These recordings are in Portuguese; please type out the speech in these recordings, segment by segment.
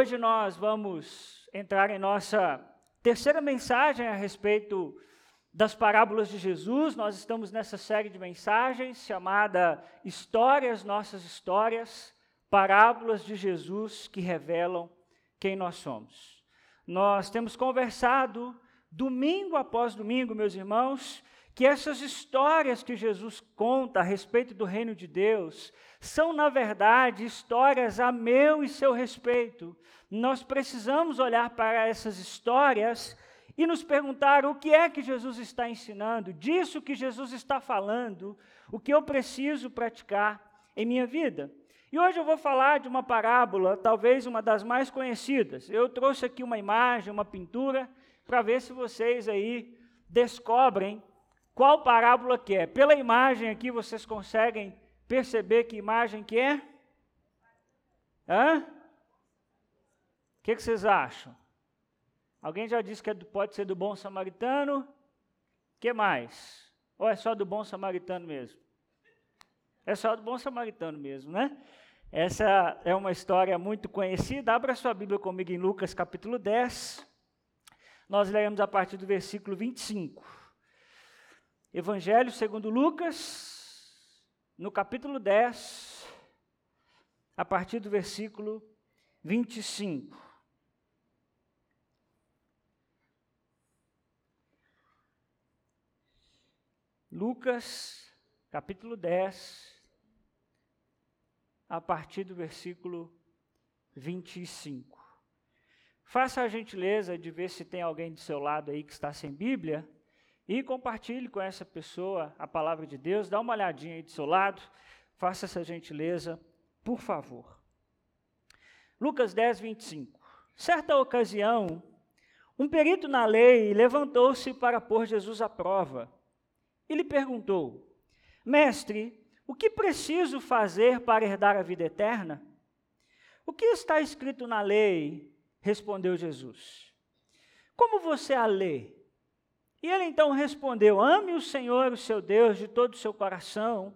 Hoje nós vamos entrar em nossa terceira mensagem a respeito das parábolas de Jesus. Nós estamos nessa série de mensagens chamada Histórias, Nossas Histórias, Parábolas de Jesus que revelam quem nós somos. Nós temos conversado domingo após domingo, meus irmãos, que essas histórias que Jesus conta a respeito do reino de Deus são, na verdade, histórias a meu e seu respeito. Nós precisamos olhar para essas histórias e nos perguntar o que é que Jesus está ensinando, disso que Jesus está falando, o que eu preciso praticar em minha vida. E hoje eu vou falar de uma parábola, talvez uma das mais conhecidas. Eu trouxe aqui uma imagem, uma pintura, para ver se vocês aí descobrem qual parábola que é? Pela imagem aqui vocês conseguem perceber que imagem que é? Hã? O que, que, vocês acham? Alguém já disse que é do, pode ser do bom samaritano? Que mais? Ou é só do bom samaritano mesmo? É só do bom samaritano mesmo, né? Essa é uma história muito conhecida. Abra sua Bíblia comigo em Lucas capítulo 10. Nós leremos a partir do versículo 25. Evangelho segundo Lucas, no capítulo 10, a partir do versículo 25. Lucas, capítulo 10, a partir do versículo 25. Faça a gentileza de ver se tem alguém do seu lado aí que está sem Bíblia e compartilhe com essa pessoa a palavra de Deus. Dá uma olhadinha aí do seu lado. Faça essa gentileza, por favor. Lucas 10, 25. Certa ocasião, um perito na lei levantou-se para pôr Jesus à prova. E lhe perguntou: Mestre, o que preciso fazer para herdar a vida eterna? O que está escrito na lei? Respondeu Jesus. Como você a lê? E ele então respondeu: Ame o Senhor, o seu Deus, de todo o seu coração,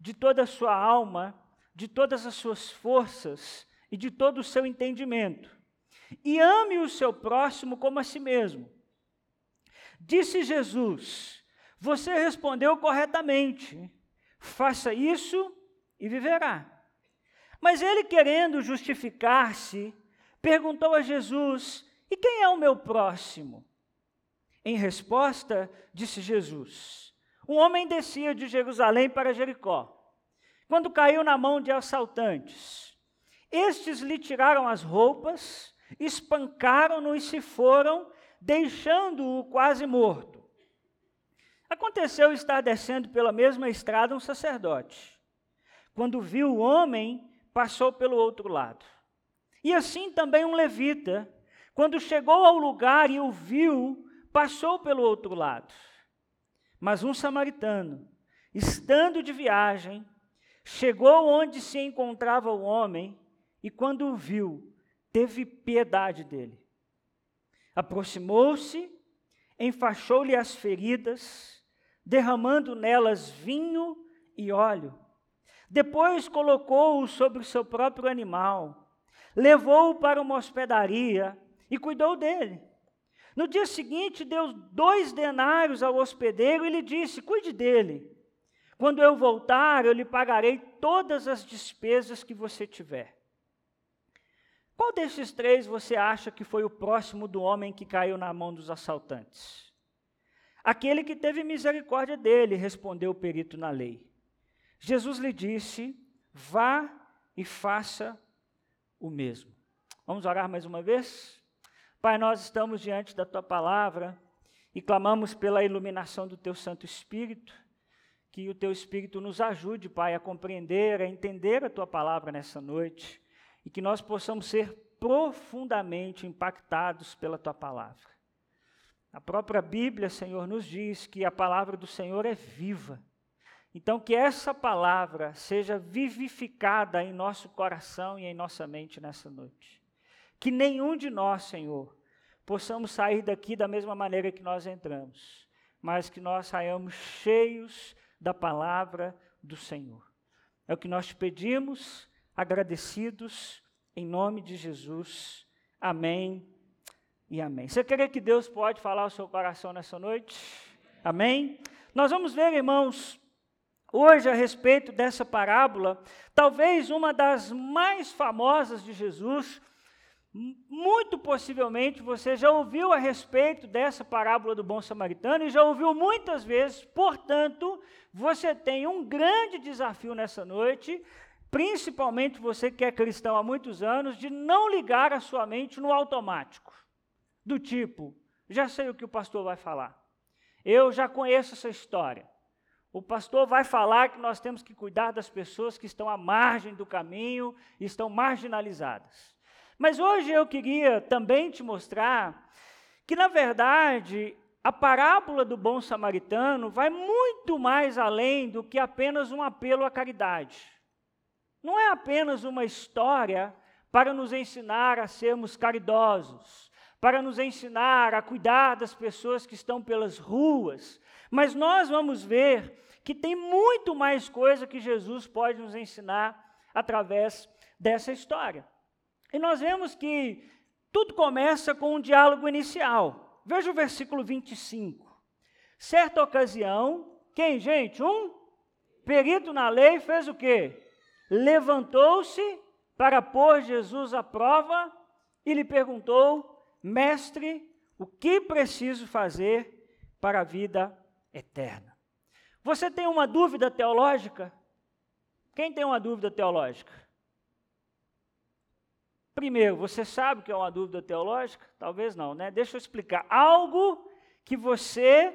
de toda a sua alma, de todas as suas forças e de todo o seu entendimento. E ame o seu próximo como a si mesmo. Disse Jesus: Você respondeu corretamente. Faça isso e viverá. Mas ele, querendo justificar-se, perguntou a Jesus: E quem é o meu próximo? Em resposta, disse Jesus: Um homem descia de Jerusalém para Jericó, quando caiu na mão de assaltantes. Estes lhe tiraram as roupas, espancaram-no e se foram, deixando-o quase morto. Aconteceu estar descendo pela mesma estrada um sacerdote. Quando viu o homem, passou pelo outro lado. E assim também um levita, quando chegou ao lugar e o viu, passou pelo outro lado. Mas um samaritano, estando de viagem, chegou onde se encontrava o homem e, quando o viu, teve piedade dele. Aproximou-se, enfaixou-lhe as feridas, derramando nelas vinho e óleo. Depois colocou-o sobre o seu próprio animal, levou-o para uma hospedaria e cuidou dele. No dia seguinte, deu dois denários ao hospedeiro e lhe disse: Cuide dele. Quando eu voltar, eu lhe pagarei todas as despesas que você tiver. Qual desses três você acha que foi o próximo do homem que caiu na mão dos assaltantes? Aquele que teve misericórdia dele, respondeu o perito na lei. Jesus lhe disse: Vá e faça o mesmo. Vamos orar mais uma vez? Pai, nós estamos diante da tua palavra e clamamos pela iluminação do teu Santo Espírito, que o teu Espírito nos ajude, Pai, a compreender, a entender a tua palavra nessa noite e que nós possamos ser profundamente impactados pela tua palavra. A própria Bíblia, Senhor, nos diz que a palavra do Senhor é viva. Então, que essa palavra seja vivificada em nosso coração e em nossa mente nessa noite. Que nenhum de nós, Senhor, possamos sair daqui da mesma maneira que nós entramos, mas que nós saiamos cheios da palavra do Senhor. É o que nós te pedimos, agradecidos, Em nome de Jesus. Amém e amém. Você crê que Deus pode falar ao seu coração nessa noite? Amém? Nós vamos ver, irmãos, hoje a respeito dessa parábola, talvez uma das mais famosas de Jesus. Muito possivelmente você já ouviu a respeito dessa parábola do bom samaritano e já ouviu muitas vezes, portanto, você tem um grande desafio nessa noite, principalmente você que é cristão há muitos anos, de não ligar a sua mente no automático, do tipo, já sei o que o pastor vai falar, eu já conheço essa história. O pastor vai falar que nós temos que cuidar das pessoas que estão à margem do caminho estão marginalizadas. Mas hoje eu queria também te mostrar que, na verdade, a parábola do bom samaritano vai muito mais além do que apenas um apelo à caridade. Não é apenas uma história para nos ensinar a sermos caridosos, para nos ensinar a cuidar das pessoas que estão pelas ruas, mas nós vamos ver que tem muito mais coisa que Jesus pode nos ensinar através dessa história. E nós vemos que tudo começa com um diálogo inicial. Veja o versículo 25. Certa ocasião, quem, gente? Um perito na lei fez o quê? Levantou-se para pôr Jesus à prova e lhe perguntou: Mestre, o que preciso fazer para a vida eterna? Você tem uma dúvida teológica? Quem tem uma dúvida teológica? Primeiro, você sabe que é uma dúvida teológica? Talvez não, né? Deixa eu explicar. Algo que você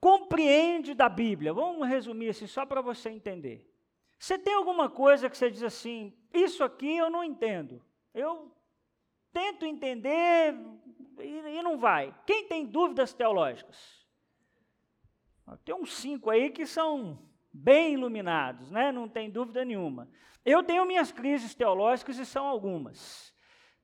compreende da Bíblia. Vamos resumir assim, só para você entender. Você tem alguma coisa que você diz assim, isso aqui eu não entendo. Eu tento entender e, e não vai. Quem tem dúvidas teológicas? Tem uns cinco aí que são bem iluminados, né? não tem dúvida nenhuma. Eu tenho minhas crises teológicas e são algumas.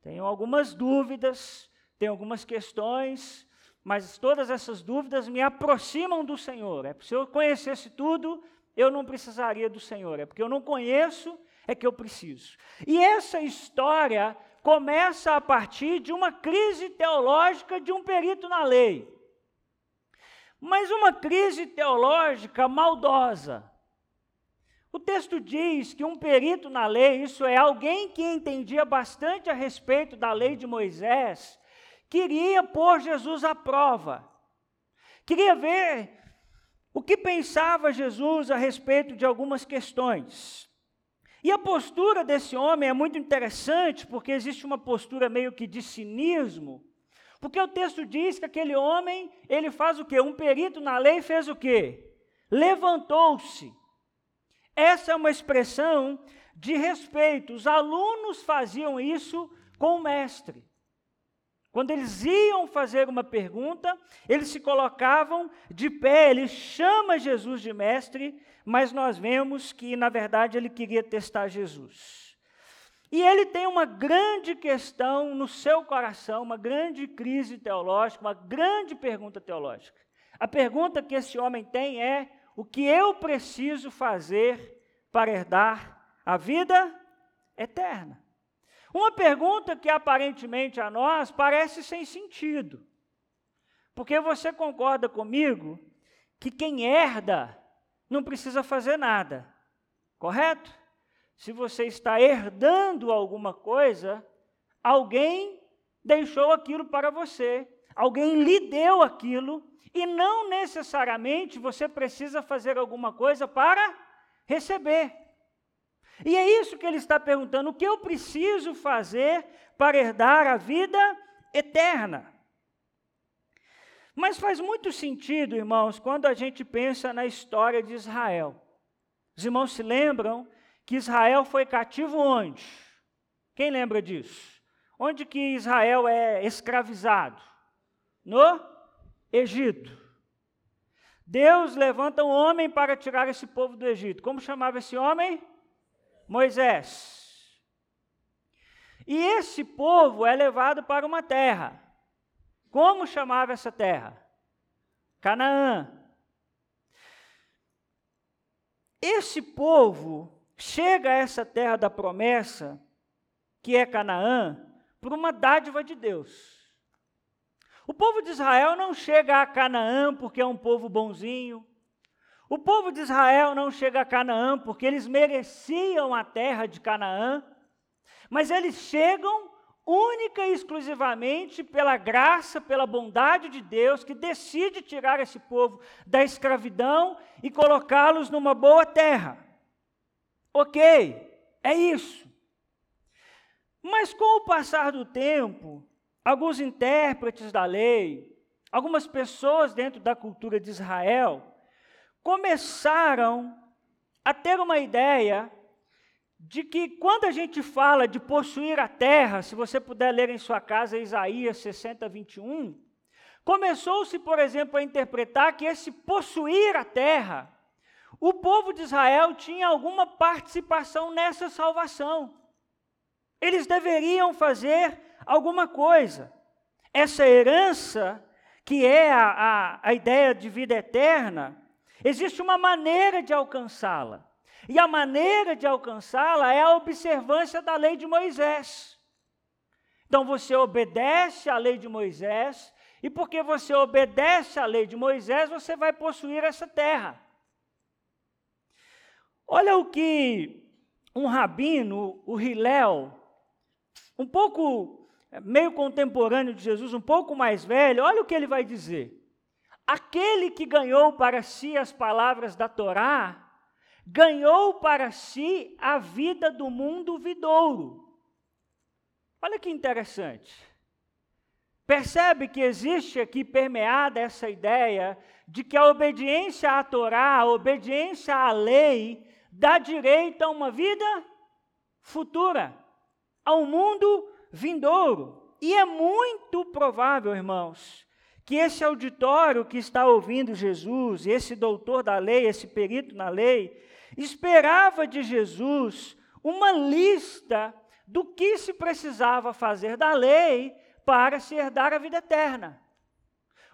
Tenho algumas dúvidas, tenho algumas questões, mas todas essas dúvidas me aproximam do Senhor. É, se eu conhecesse tudo, eu não precisaria do Senhor. É porque eu não conheço, é que eu preciso. E essa história começa a partir de uma crise teológica de um perito na lei. Mas uma crise teológica maldosa. O texto diz que um perito na lei, isso é, alguém que entendia bastante a respeito da lei de Moisés, queria pôr Jesus à prova. Queria ver o que pensava Jesus a respeito de algumas questões. E a postura desse homem é muito interessante, porque existe uma postura meio que de cinismo, porque o texto diz que aquele homem, ele faz o quê? Um perito na lei fez o quê? Levantou-se essa é uma expressão de respeito. Os alunos faziam isso com o mestre. Quando eles iam fazer uma pergunta, eles se colocavam de pé, ele chama Jesus de mestre, mas nós vemos que, na verdade, ele queria testar Jesus. E ele tem uma grande questão no seu coração, uma grande crise teológica, uma grande pergunta teológica. A pergunta que esse homem tem é: o que eu preciso fazer para herdar a vida eterna? Uma pergunta que aparentemente a nós parece sem sentido. Porque você concorda comigo que quem herda não precisa fazer nada, correto? Se você está herdando alguma coisa, alguém deixou aquilo para você, alguém lhe deu aquilo e não necessariamente você precisa fazer alguma coisa para receber. E é isso que ele está perguntando: o que eu preciso fazer para herdar a vida eterna? Mas faz muito sentido, irmãos, quando a gente pensa na história de Israel. Os irmãos se lembram que Israel foi cativo onde? Quem lembra disso? Onde que Israel é escravizado? No Egito. Deus levanta um homem para tirar esse povo do Egito. Como chamava esse homem? Moisés. E esse povo é levado para uma terra. Como chamava essa terra? Canaã. Esse povo chega a essa terra da promessa, que é Canaã, por uma dádiva de Deus. O povo de Israel não chega a Canaã porque é um povo bonzinho. O povo de Israel não chega a Canaã porque eles mereciam a terra de Canaã. Mas eles chegam única e exclusivamente pela graça, pela bondade de Deus, que decide tirar esse povo da escravidão e colocá-los numa boa terra. Ok, é isso. Mas com o passar do tempo, alguns intérpretes da lei, algumas pessoas dentro da cultura de Israel, começaram a ter uma ideia de que quando a gente fala de possuir a terra, se você puder ler em sua casa Isaías 60, 21, começou-se, por exemplo, a interpretar que esse possuir a terra, o povo de Israel tinha alguma participação nessa salvação. Eles deveriam fazer alguma coisa. Essa herança, que é a, a, a ideia de vida eterna, existe uma maneira de alcançá-la. E a maneira de alcançá-la é a observância da lei de Moisés. Então você obedece à lei de Moisés, e porque você obedece à lei de Moisés, você vai possuir essa terra. Olha o que um rabino, o Hillel, um pouco meio contemporâneo de Jesus, um pouco mais velho, olha o que ele vai dizer. Aquele que ganhou para si as palavras da Torá, ganhou para si a vida do mundo vidouro. Olha que interessante. Percebe que existe aqui permeada essa ideia de que a obediência à Torá, a obediência à lei, dá direito a uma vida futura, a um mundo vindouro. E é muito provável, irmãos, que esse auditório que está ouvindo Jesus, esse doutor da lei, esse perito na lei, esperava de Jesus uma lista do que se precisava fazer da lei para se herdar a vida eterna.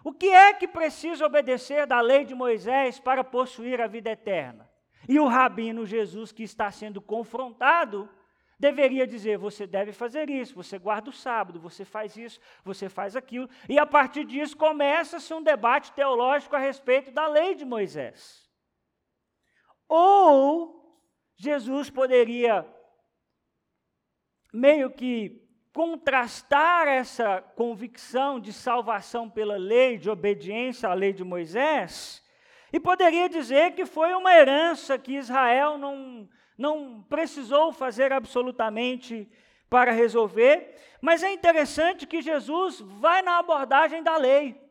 O que é que precisa obedecer da lei de Moisés para possuir a vida eterna? E o rabino Jesus, que está sendo confrontado, deveria dizer: você deve fazer isso, você guarda o sábado, você faz isso, você faz aquilo. E a partir disso começa-se um debate teológico a respeito da lei de Moisés. Ou Jesus poderia meio que contrastar essa convicção de salvação pela lei, de obediência à lei de Moisés, e poderia dizer que foi uma herança que Israel não, não precisou fazer absolutamente para resolver, mas é interessante que Jesus vai na abordagem da lei.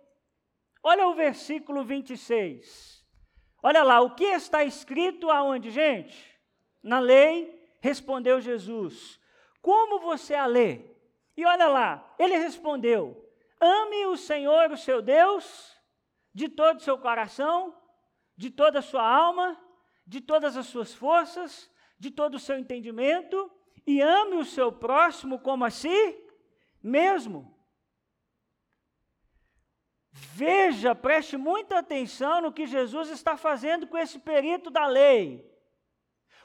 Olha o versículo 26. Olha lá, o que está escrito aonde, gente? Na lei, respondeu Jesus. Como você a lê? E olha lá, ele respondeu: Ame o Senhor, o seu Deus, de todo o seu coração, de toda a sua alma, de todas as suas forças, de todo o seu entendimento, e ame o seu próximo como a si mesmo. Veja, preste muita atenção no que Jesus está fazendo com esse perito da lei.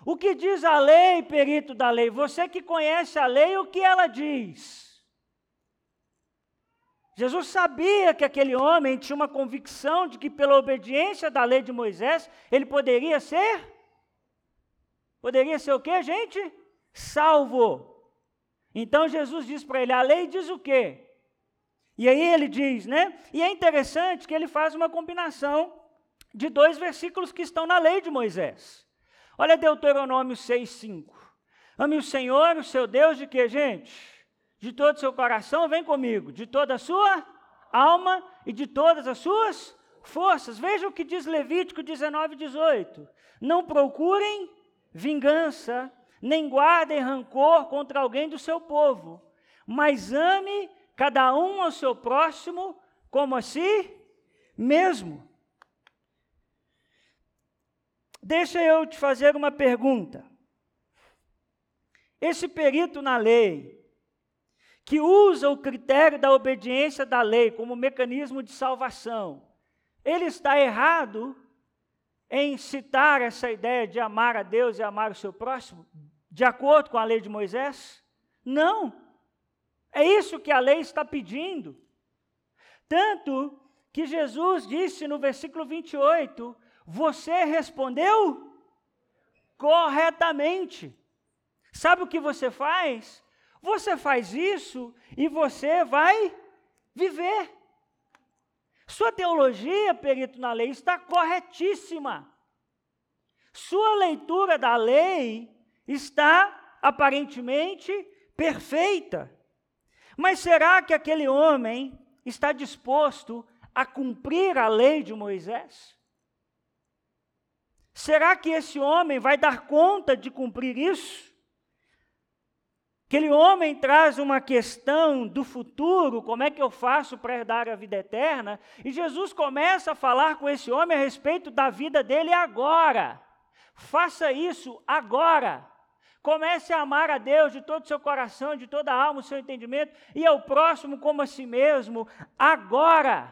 O que diz a lei, perito da lei? Você que conhece a lei, o que ela diz? Jesus sabia que aquele homem tinha uma convicção de que, pela obediência da lei de Moisés, ele poderia ser. Poderia ser o que, gente? Salvo. Então Jesus diz para ele: a lei diz o quê? E aí ele diz, né? E é interessante que ele faz uma combinação de dois versículos que estão na lei de Moisés. Olha Deuteronômio 6:5. Ame o Senhor, o seu Deus, de que, gente? De todo o seu coração, vem comigo, de toda a sua alma e de todas as suas forças. Veja o que diz Levítico 19, 18. Não procurem vingança, nem guardem rancor contra alguém do seu povo, mas ame cada um ao seu próximo como a si mesmo. Deixa eu te fazer uma pergunta. Esse perito na lei, que usa o critério da obediência da lei como mecanismo de salvação, ele está errado em citar essa ideia de amar a Deus e amar o seu próximo, de acordo com a lei de Moisés? Não. É isso que a lei está pedindo. Tanto que Jesus disse no versículo 28: Você respondeu corretamente. Sabe o que você faz? Você faz isso e você vai viver. Sua teologia, perito na lei, está corretíssima. Sua leitura da lei está aparentemente perfeita. Mas será que aquele homem está disposto a cumprir a lei de Moisés? Será que esse homem vai dar conta de cumprir isso? Aquele homem traz uma questão do futuro, como é que eu faço para herdar a vida eterna? E Jesus começa a falar com esse homem a respeito da vida dele agora. Faça isso agora. Comece a amar a Deus de todo o seu coração, de toda a alma, o seu entendimento, e ao próximo como a si mesmo, agora.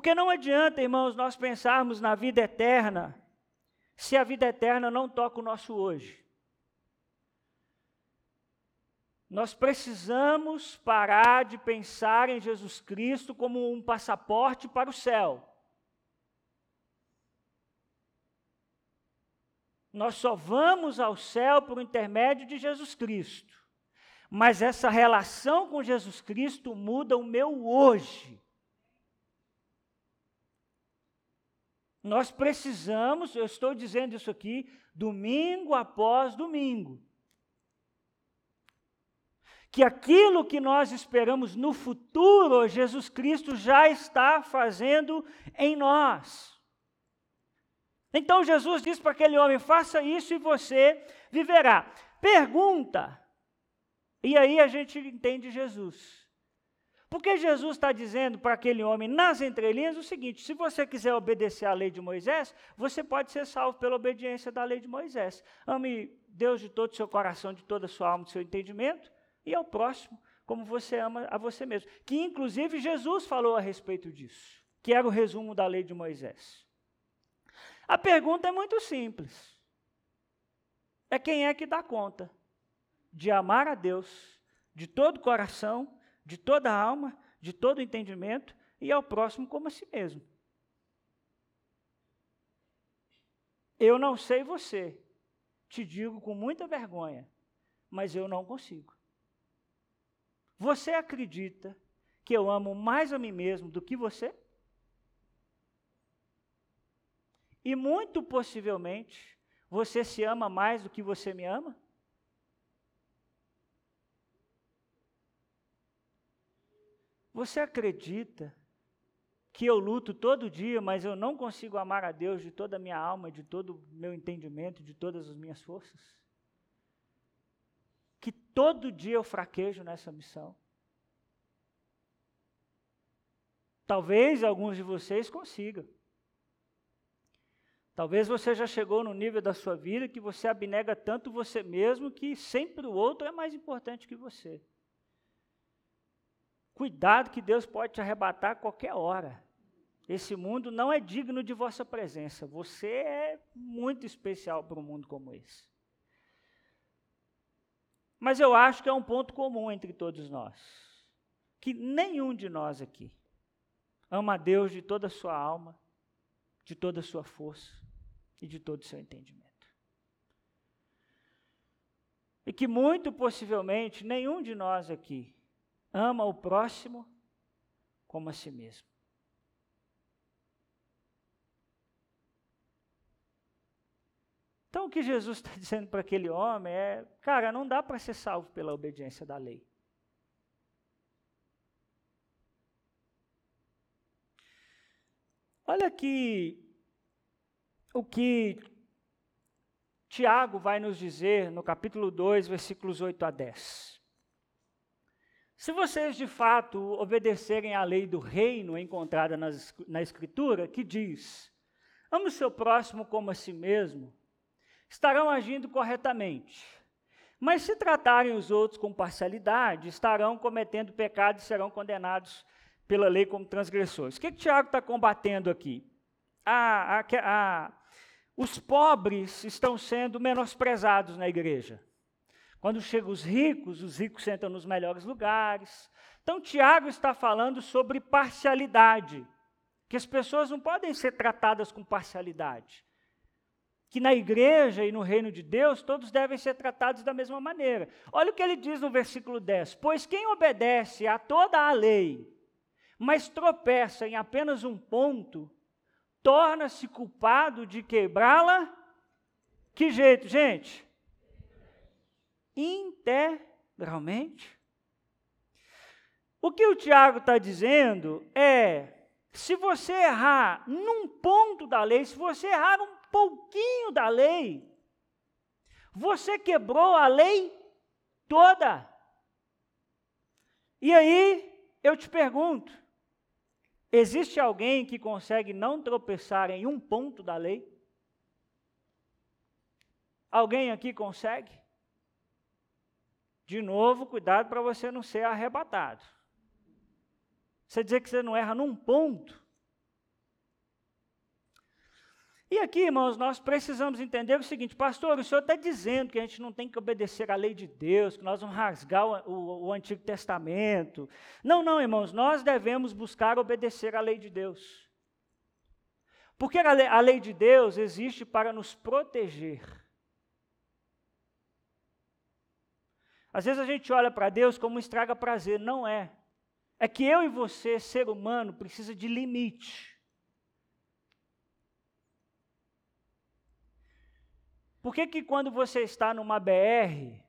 Porque não adianta, irmãos, nós pensarmos na vida eterna, se a vida eterna não toca o nosso hoje. Nós precisamos parar de pensar em Jesus Cristo como um passaporte para o céu. Nós só vamos ao céu por intermédio de Jesus Cristo. Mas essa relação com Jesus Cristo muda o meu hoje. Nós precisamos, eu estou dizendo isso aqui, domingo após domingo. Que aquilo que nós esperamos no futuro, Jesus Cristo já está fazendo em nós. Então Jesus diz para aquele homem: faça isso e você viverá. Pergunta. E aí a gente entende Jesus. Porque Jesus está dizendo para aquele homem nas entrelinhas o seguinte: se você quiser obedecer à lei de Moisés, você pode ser salvo pela obediência da lei de Moisés. Ame Deus de todo o seu coração, de toda a sua alma, do seu entendimento, e ao próximo, como você ama a você mesmo. Que inclusive Jesus falou a respeito disso, que era o resumo da lei de Moisés. A pergunta é muito simples. É quem é que dá conta de amar a Deus de todo o coração, de toda a alma, de todo o entendimento e ao próximo como a si mesmo. Eu não sei você, te digo com muita vergonha, mas eu não consigo. Você acredita que eu amo mais a mim mesmo do que você? E muito possivelmente, você se ama mais do que você me ama? Você acredita que eu luto todo dia, mas eu não consigo amar a Deus de toda a minha alma, de todo o meu entendimento, de todas as minhas forças? Que todo dia eu fraquejo nessa missão? Talvez alguns de vocês consigam. Talvez você já chegou no nível da sua vida que você abnega tanto você mesmo que sempre o outro é mais importante que você. Cuidado que Deus pode te arrebatar a qualquer hora. Esse mundo não é digno de vossa presença. Você é muito especial para um mundo como esse. Mas eu acho que é um ponto comum entre todos nós. Que nenhum de nós aqui ama a Deus de toda a sua alma, de toda a sua força, e de todo o seu entendimento. E que muito possivelmente nenhum de nós aqui ama o próximo como a si mesmo. Então, o que Jesus está dizendo para aquele homem é: cara, não dá para ser salvo pela obediência da lei. Olha aqui o que Tiago vai nos dizer no capítulo 2, versículos 8 a 10. Se vocês de fato obedecerem à lei do reino encontrada nas, na Escritura, que diz: ame o seu próximo como a si mesmo, estarão agindo corretamente. Mas se tratarem os outros com parcialidade, estarão cometendo pecado e serão condenados pela lei como transgressores. O que, que Tiago está combatendo aqui? A, a, a, os pobres estão sendo menosprezados na igreja. Quando chegam os ricos, os ricos sentam nos melhores lugares. Então, Tiago está falando sobre parcialidade, que as pessoas não podem ser tratadas com parcialidade que na igreja e no reino de Deus todos devem ser tratados da mesma maneira. Olha o que ele diz no versículo 10: Pois quem obedece a toda a lei, mas tropeça em apenas um ponto, torna-se culpado de quebrá-la. Que jeito, gente? Integralmente. O que o Tiago está dizendo é: se você errar num ponto da lei, se você errar um pouquinho da lei, você quebrou a lei toda. E aí, eu te pergunto: existe alguém que consegue não tropeçar em um ponto da lei? Alguém aqui consegue? De novo, cuidado para você não ser arrebatado. Você dizer que você não erra num ponto, E aqui, irmãos, nós precisamos entender o seguinte, pastor, o senhor está dizendo que a gente não tem que obedecer à lei de Deus, que nós vamos rasgar o, o, o Antigo Testamento. Não, não, irmãos, nós devemos buscar obedecer à lei de Deus. Porque a lei, a lei de Deus existe para nos proteger. Às vezes a gente olha para Deus como um estraga prazer, não é. É que eu e você, ser humano, precisa de limite. Por que, que quando você está numa BR,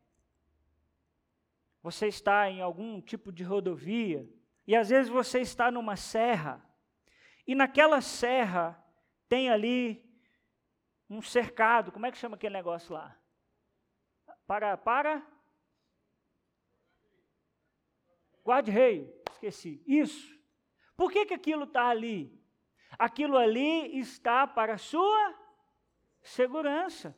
você está em algum tipo de rodovia, e às vezes você está numa serra, e naquela serra tem ali um cercado, como é que chama aquele negócio lá? Para, para? Guarda-reio, esqueci. Isso. Por que, que aquilo está ali? Aquilo ali está para a sua segurança.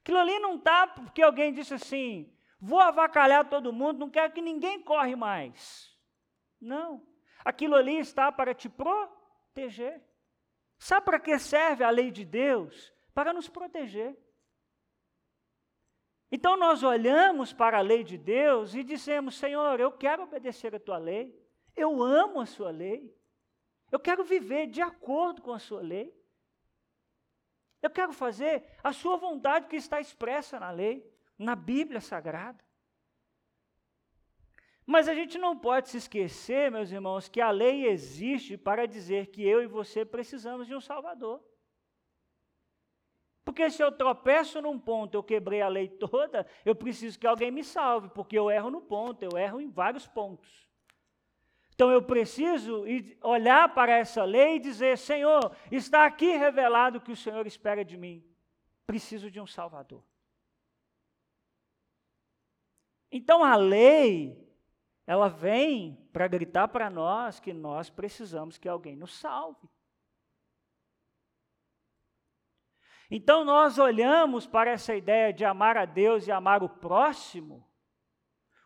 Aquilo ali não está porque alguém disse assim: vou avacalhar todo mundo, não quero que ninguém corre mais. Não. Aquilo ali está para te proteger. Sabe para que serve a lei de Deus? Para nos proteger. Então nós olhamos para a lei de Deus e dizemos: Senhor, eu quero obedecer a tua lei, eu amo a sua lei, eu quero viver de acordo com a sua lei. Eu quero fazer a sua vontade que está expressa na lei, na Bíblia Sagrada. Mas a gente não pode se esquecer, meus irmãos, que a lei existe para dizer que eu e você precisamos de um Salvador. Porque se eu tropeço num ponto, eu quebrei a lei toda, eu preciso que alguém me salve, porque eu erro no ponto, eu erro em vários pontos. Então eu preciso olhar para essa lei e dizer: Senhor, está aqui revelado o que o Senhor espera de mim. Preciso de um Salvador. Então a lei, ela vem para gritar para nós que nós precisamos que alguém nos salve. Então nós olhamos para essa ideia de amar a Deus e amar o próximo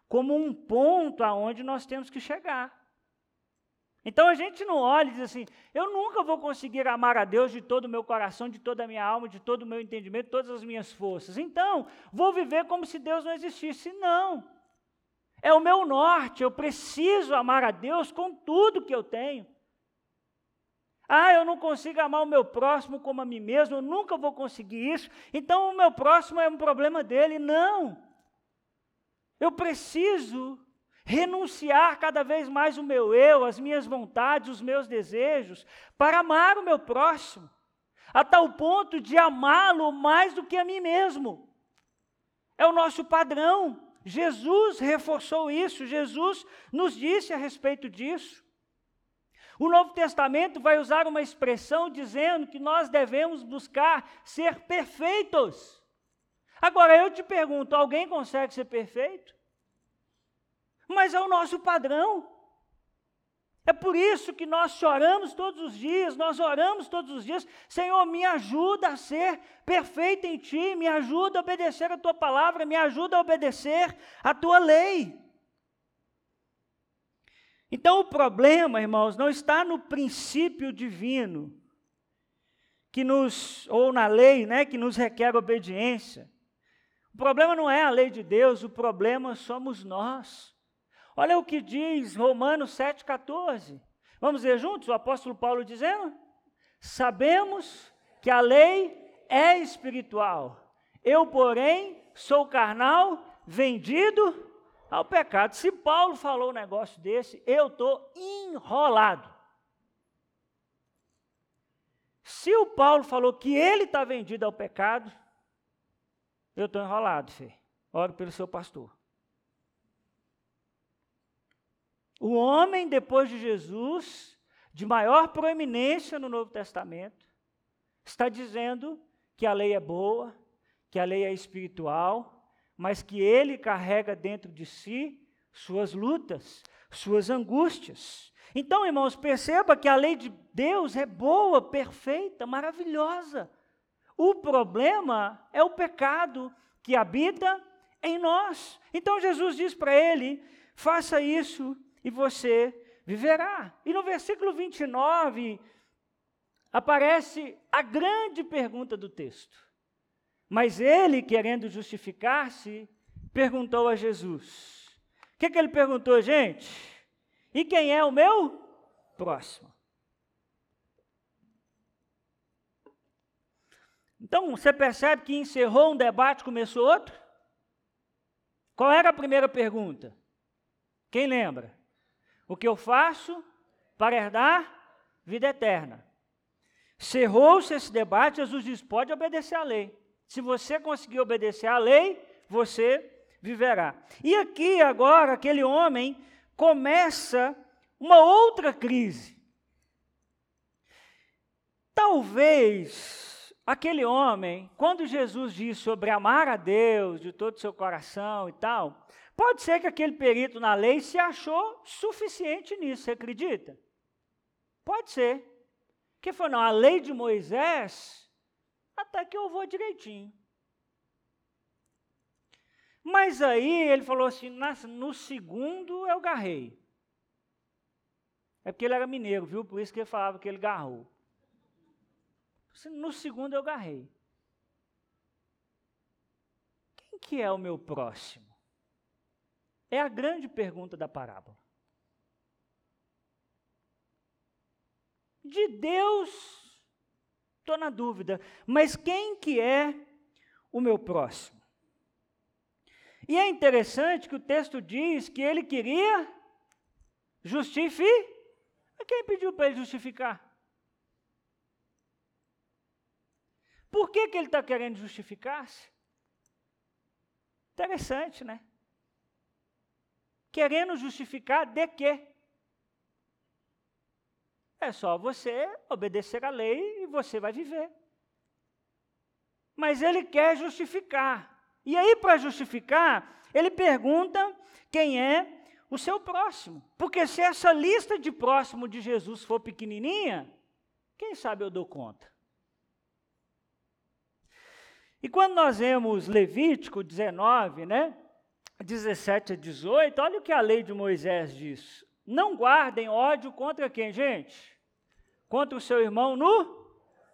como um ponto aonde nós temos que chegar. Então a gente não olha e diz assim: eu nunca vou conseguir amar a Deus de todo o meu coração, de toda a minha alma, de todo o meu entendimento, todas as minhas forças. Então, vou viver como se Deus não existisse. Não. É o meu norte, eu preciso amar a Deus com tudo que eu tenho. Ah, eu não consigo amar o meu próximo como a mim mesmo, eu nunca vou conseguir isso, então o meu próximo é um problema dele. Não. Eu preciso renunciar cada vez mais o meu eu, as minhas vontades, os meus desejos, para amar o meu próximo, a tal ponto de amá-lo mais do que a mim mesmo. É o nosso padrão. Jesus reforçou isso, Jesus nos disse a respeito disso. O Novo Testamento vai usar uma expressão dizendo que nós devemos buscar ser perfeitos. Agora eu te pergunto: alguém consegue ser perfeito? mas é o nosso padrão. É por isso que nós choramos todos os dias, nós oramos todos os dias. Senhor, me ajuda a ser perfeito em Ti, me ajuda a obedecer a Tua palavra, me ajuda a obedecer a Tua lei. Então o problema, irmãos, não está no princípio divino, que nos, ou na lei, né, que nos requer obediência. O problema não é a lei de Deus, o problema somos nós. Olha o que diz Romanos 7,14. Vamos ler juntos o apóstolo Paulo dizendo? Sabemos que a lei é espiritual. Eu, porém, sou carnal, vendido ao pecado. Se Paulo falou um negócio desse, eu estou enrolado. Se o Paulo falou que ele está vendido ao pecado, eu estou enrolado, Fê. Oro pelo seu pastor. O homem depois de Jesus, de maior proeminência no Novo Testamento, está dizendo que a lei é boa, que a lei é espiritual, mas que ele carrega dentro de si suas lutas, suas angústias. Então, irmãos, perceba que a lei de Deus é boa, perfeita, maravilhosa. O problema é o pecado que habita em nós. Então Jesus diz para ele: faça isso e você viverá. E no versículo 29 aparece a grande pergunta do texto. Mas ele, querendo justificar-se, perguntou a Jesus. O que, que ele perguntou, gente? E quem é o meu próximo? Então, você percebe que encerrou um debate, começou outro? Qual era a primeira pergunta? Quem lembra? O que eu faço para herdar vida eterna? Cerrou-se esse debate, Jesus diz: pode obedecer à lei. Se você conseguir obedecer à lei, você viverá. E aqui agora, aquele homem começa uma outra crise. Talvez aquele homem, quando Jesus diz sobre amar a Deus de todo o seu coração e tal, Pode ser que aquele perito na lei se achou suficiente nisso, você acredita? Pode ser. Que foi, não, a lei de Moisés, até que eu vou direitinho. Mas aí ele falou assim: no segundo eu garrei. É porque ele era mineiro, viu? Por isso que ele falava que ele garrou. No segundo eu garrei. Quem que é o meu próximo? É a grande pergunta da parábola. De Deus, estou na dúvida, mas quem que é o meu próximo? E é interessante que o texto diz que ele queria justificar. Quem pediu para ele justificar? Por que, que ele está querendo justificar-se? Interessante, né? querendo justificar de quê? É só você obedecer a lei e você vai viver. Mas ele quer justificar. E aí, para justificar, ele pergunta quem é o seu próximo. Porque se essa lista de próximo de Jesus for pequenininha, quem sabe eu dou conta. E quando nós vemos Levítico 19, né? 17 a 18, olha o que a lei de Moisés diz. Não guardem ódio contra quem, gente? Contra o seu irmão no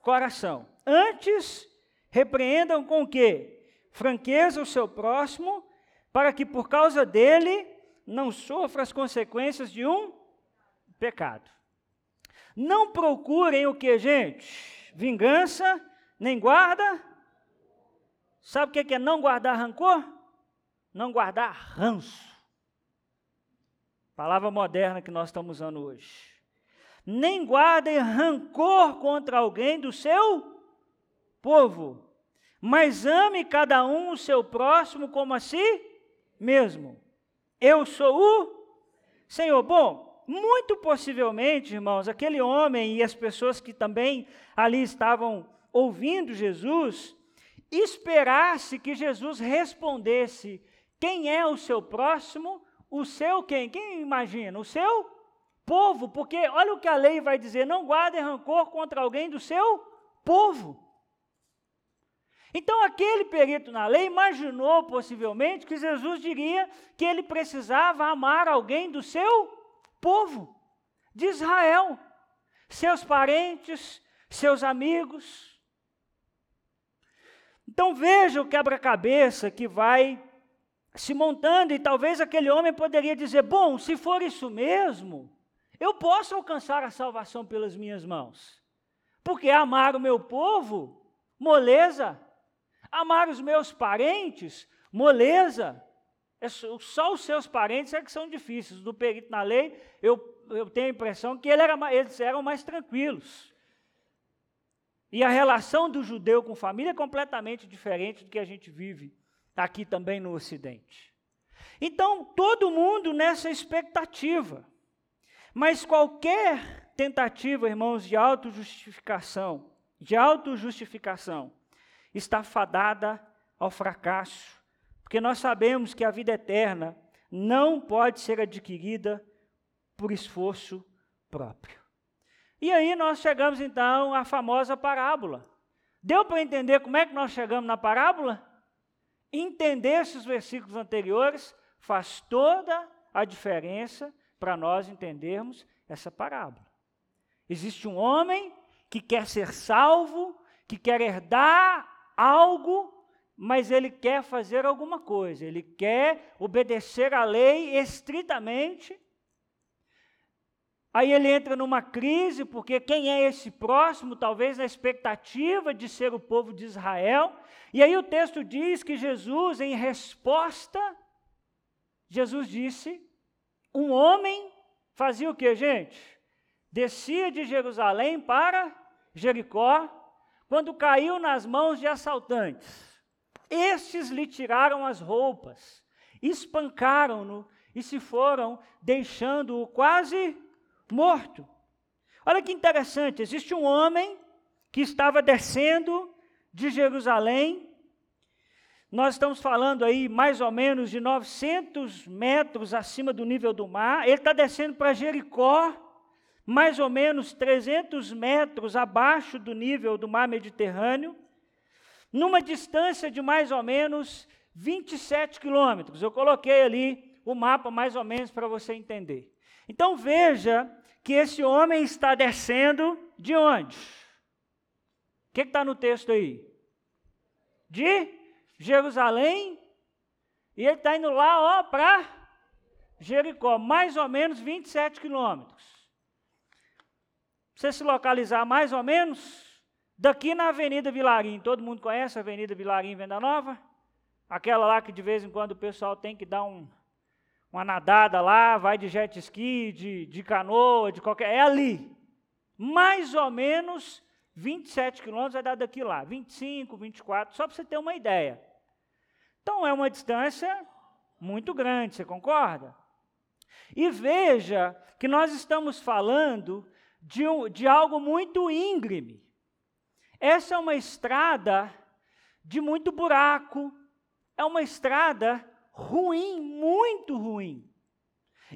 coração. Antes, repreendam com o quê? Franqueza o seu próximo, para que por causa dele não sofra as consequências de um pecado. Não procurem o que, gente? Vingança, nem guarda. Sabe o que é não guardar rancor? não guardar ranço. Palavra moderna que nós estamos usando hoje. Nem guardem rancor contra alguém do seu povo, mas ame cada um o seu próximo como a si mesmo. Eu sou o Senhor. Bom, muito possivelmente, irmãos, aquele homem e as pessoas que também ali estavam ouvindo Jesus, esperasse que Jesus respondesse quem é o seu próximo? O seu quem? Quem imagina? O seu povo, porque olha o que a lei vai dizer: não guardem rancor contra alguém do seu povo. Então, aquele perito na lei imaginou possivelmente que Jesus diria que ele precisava amar alguém do seu povo, de Israel, seus parentes, seus amigos. Então, veja o quebra-cabeça que vai se montando, e talvez aquele homem poderia dizer: Bom, se for isso mesmo, eu posso alcançar a salvação pelas minhas mãos, porque amar o meu povo, moleza. Amar os meus parentes, moleza. É só os seus parentes é que são difíceis. Do perito na lei, eu, eu tenho a impressão que ele era, eles eram mais tranquilos. E a relação do judeu com família é completamente diferente do que a gente vive aqui também no Ocidente. Então, todo mundo nessa expectativa. Mas qualquer tentativa, irmãos, de autojustificação, de autojustificação, está fadada ao fracasso, porque nós sabemos que a vida eterna não pode ser adquirida por esforço próprio. E aí nós chegamos então à famosa parábola. Deu para entender como é que nós chegamos na parábola? Entender esses versículos anteriores faz toda a diferença para nós entendermos essa parábola. Existe um homem que quer ser salvo, que quer herdar algo, mas ele quer fazer alguma coisa, ele quer obedecer à lei estritamente. Aí ele entra numa crise, porque quem é esse próximo? Talvez na expectativa de ser o povo de Israel. E aí o texto diz que Jesus, em resposta, Jesus disse: um homem fazia o que, gente? Descia de Jerusalém para Jericó, quando caiu nas mãos de assaltantes. Estes lhe tiraram as roupas, espancaram-no e se foram, deixando-o quase morto. Olha que interessante: existe um homem que estava descendo de Jerusalém. Nós estamos falando aí mais ou menos de 900 metros acima do nível do mar. Ele está descendo para Jericó mais ou menos 300 metros abaixo do nível do mar Mediterrâneo, numa distância de mais ou menos 27 quilômetros. Eu coloquei ali o mapa mais ou menos para você entender. Então veja que esse homem está descendo de onde? O que está no texto aí? De Jerusalém. E ele está indo lá, ó, para Jericó, mais ou menos 27 quilômetros você se localizar mais ou menos daqui na Avenida Vilarim. Todo mundo conhece a Avenida Vilarim Venda Nova? Aquela lá que de vez em quando o pessoal tem que dar um, uma nadada lá, vai de jet ski, de, de canoa, de qualquer. É ali. Mais ou menos 27 quilômetros vai dar daqui lá. 25, 24, só para você ter uma ideia. Então é uma distância muito grande, você concorda? E veja que nós estamos falando de, um, de algo muito íngreme. Essa é uma estrada de muito buraco, é uma estrada ruim, muito ruim.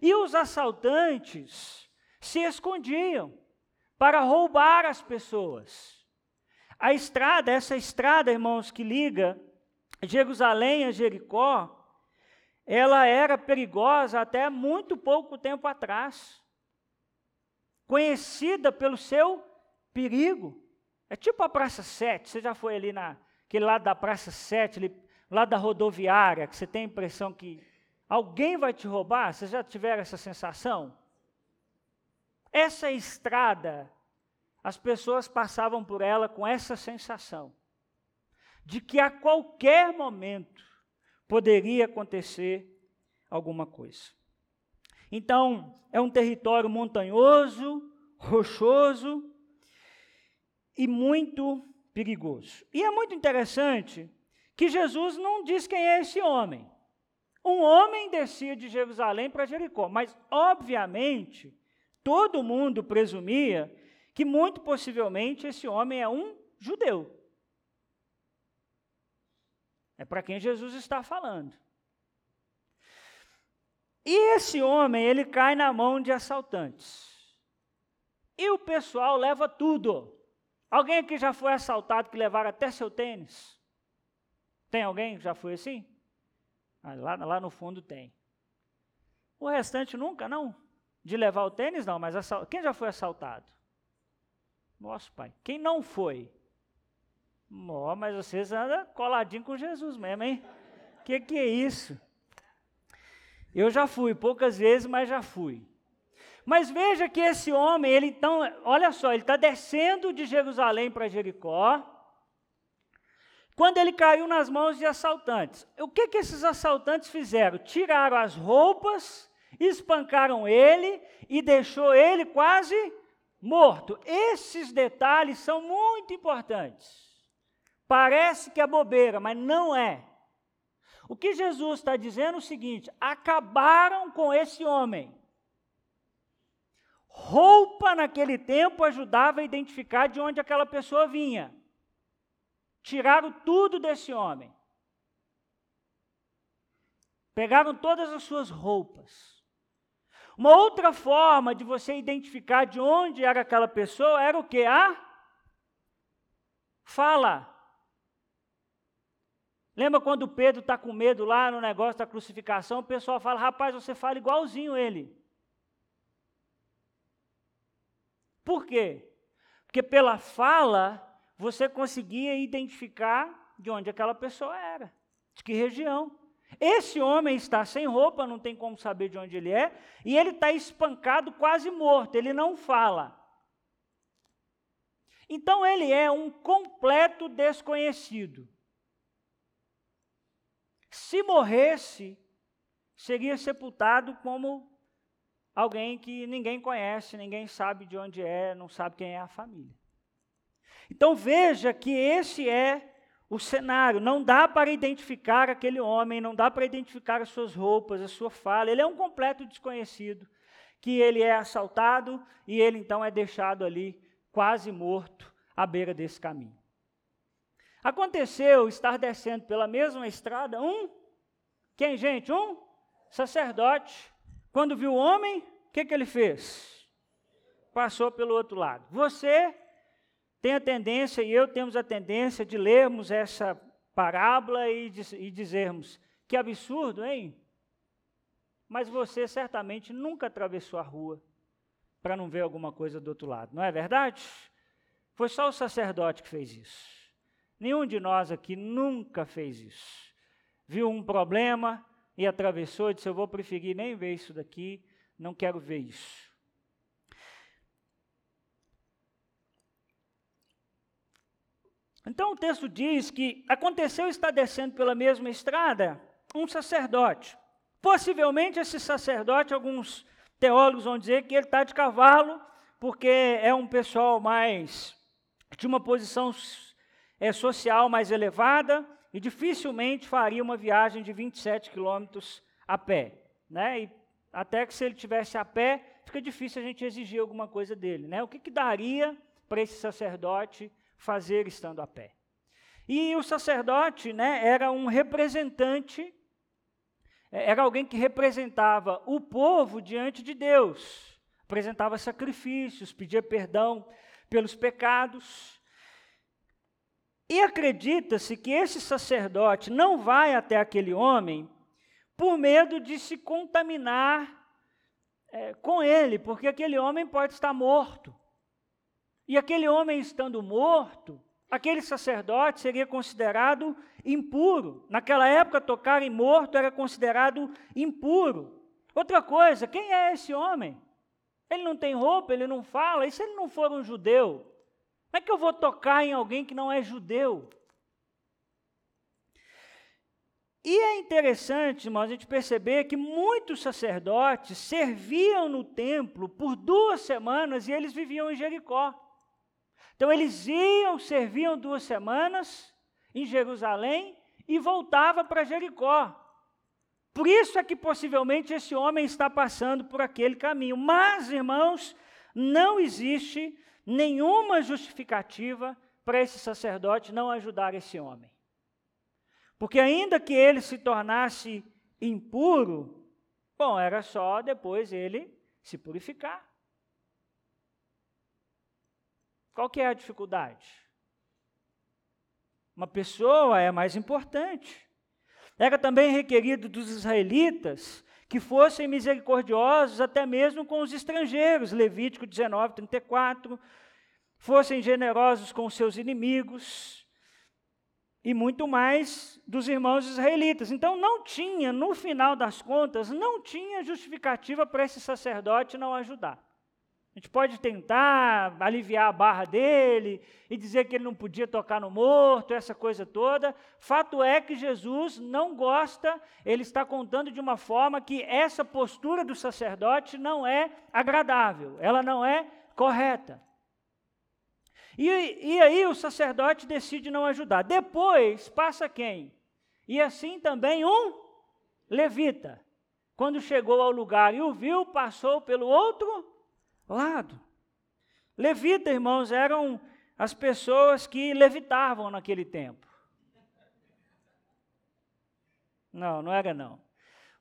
E os assaltantes se escondiam para roubar as pessoas. A estrada, essa estrada, irmãos, que liga Jerusalém a Jericó, ela era perigosa até muito pouco tempo atrás conhecida pelo seu perigo. É tipo a Praça 7, você já foi ali naquele lado da Praça 7, ali, lado da rodoviária, que você tem a impressão que alguém vai te roubar? Vocês já tiveram essa sensação? Essa estrada, as pessoas passavam por ela com essa sensação de que a qualquer momento poderia acontecer alguma coisa. Então, é um território montanhoso, rochoso e muito perigoso. E é muito interessante que Jesus não diz quem é esse homem. Um homem descia de Jerusalém para Jericó, mas, obviamente, todo mundo presumia que, muito possivelmente, esse homem é um judeu. É para quem Jesus está falando. E esse homem, ele cai na mão de assaltantes. E o pessoal leva tudo. Alguém aqui já foi assaltado que levaram até seu tênis? Tem alguém que já foi assim? Ah, lá, lá no fundo tem. O restante nunca, não. De levar o tênis, não, mas quem já foi assaltado? Nosso pai. Quem não foi? Oh, mas vocês andam coladinho com Jesus mesmo, hein? O que, que é isso? Eu já fui, poucas vezes, mas já fui. Mas veja que esse homem, ele então, olha só, ele está descendo de Jerusalém para Jericó, quando ele caiu nas mãos de assaltantes. O que, que esses assaltantes fizeram? Tiraram as roupas, espancaram ele e deixou ele quase morto. Esses detalhes são muito importantes. Parece que é bobeira, mas não é. O que Jesus está dizendo é o seguinte: acabaram com esse homem. Roupa naquele tempo ajudava a identificar de onde aquela pessoa vinha. Tiraram tudo desse homem. Pegaram todas as suas roupas. Uma outra forma de você identificar de onde era aquela pessoa era o que? A fala. Lembra quando Pedro está com medo lá no negócio da crucificação? O pessoal fala: rapaz, você fala igualzinho ele. Por quê? Porque pela fala você conseguia identificar de onde aquela pessoa era, de que região. Esse homem está sem roupa, não tem como saber de onde ele é, e ele está espancado, quase morto, ele não fala. Então ele é um completo desconhecido. Se morresse, seria sepultado como alguém que ninguém conhece, ninguém sabe de onde é, não sabe quem é a família. Então veja que esse é o cenário. Não dá para identificar aquele homem, não dá para identificar as suas roupas, a sua fala. Ele é um completo desconhecido, que ele é assaltado e ele então é deixado ali quase morto à beira desse caminho. Aconteceu estar descendo pela mesma estrada um, quem, gente? Um sacerdote. Quando viu o homem, o que, que ele fez? Passou pelo outro lado. Você tem a tendência, e eu temos a tendência de lermos essa parábola e, e dizermos: que absurdo, hein? Mas você certamente nunca atravessou a rua para não ver alguma coisa do outro lado, não é verdade? Foi só o sacerdote que fez isso. Nenhum de nós aqui nunca fez isso. Viu um problema e atravessou e disse: Eu vou preferir nem ver isso daqui, não quero ver isso. Então o texto diz que aconteceu estar descendo pela mesma estrada um sacerdote. Possivelmente esse sacerdote, alguns teólogos vão dizer que ele está de cavalo, porque é um pessoal mais de uma posição é, social mais elevada e dificilmente faria uma viagem de 27 quilômetros a pé. Né? E até que se ele tivesse a pé, fica difícil a gente exigir alguma coisa dele. Né? O que, que daria para esse sacerdote fazer estando a pé? E o sacerdote né, era um representante, é, era alguém que representava o povo diante de Deus, apresentava sacrifícios, pedia perdão pelos pecados. E acredita-se que esse sacerdote não vai até aquele homem por medo de se contaminar é, com ele, porque aquele homem pode estar morto. E aquele homem estando morto, aquele sacerdote seria considerado impuro. Naquela época, tocar em morto era considerado impuro. Outra coisa, quem é esse homem? Ele não tem roupa, ele não fala, e se ele não for um judeu? Como é que eu vou tocar em alguém que não é judeu? E é interessante, irmãos, a gente perceber que muitos sacerdotes serviam no templo por duas semanas e eles viviam em Jericó. Então eles iam, serviam duas semanas em Jerusalém e voltavam para Jericó. Por isso é que possivelmente esse homem está passando por aquele caminho. Mas, irmãos, não existe nenhuma justificativa para esse sacerdote não ajudar esse homem. Porque, ainda que ele se tornasse impuro, Bom, era só depois ele se purificar. Qual que é a dificuldade? Uma pessoa é mais importante. Era também requerido dos israelitas que fossem misericordiosos até mesmo com os estrangeiros, Levítico 19, 34, fossem generosos com seus inimigos e muito mais dos irmãos israelitas. Então não tinha, no final das contas, não tinha justificativa para esse sacerdote não ajudar. A gente pode tentar aliviar a barra dele e dizer que ele não podia tocar no morto, essa coisa toda. Fato é que Jesus não gosta, ele está contando de uma forma que essa postura do sacerdote não é agradável, ela não é correta. E, e aí o sacerdote decide não ajudar. Depois passa quem? E assim também um levita. Quando chegou ao lugar e o viu, passou pelo outro lado. Levita, irmãos, eram as pessoas que levitavam naquele tempo. Não, não era não.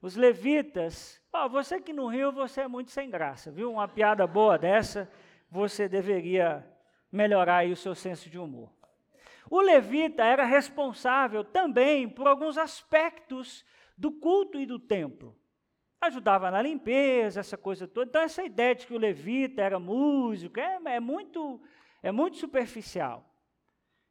Os levitas, oh, você que no Rio, você é muito sem graça, viu? Uma piada boa dessa, você deveria melhorar aí o seu senso de humor. O levita era responsável também por alguns aspectos do culto e do templo ajudava na limpeza, essa coisa toda. Então, essa ideia de que o levita era músico é, é, muito, é muito superficial.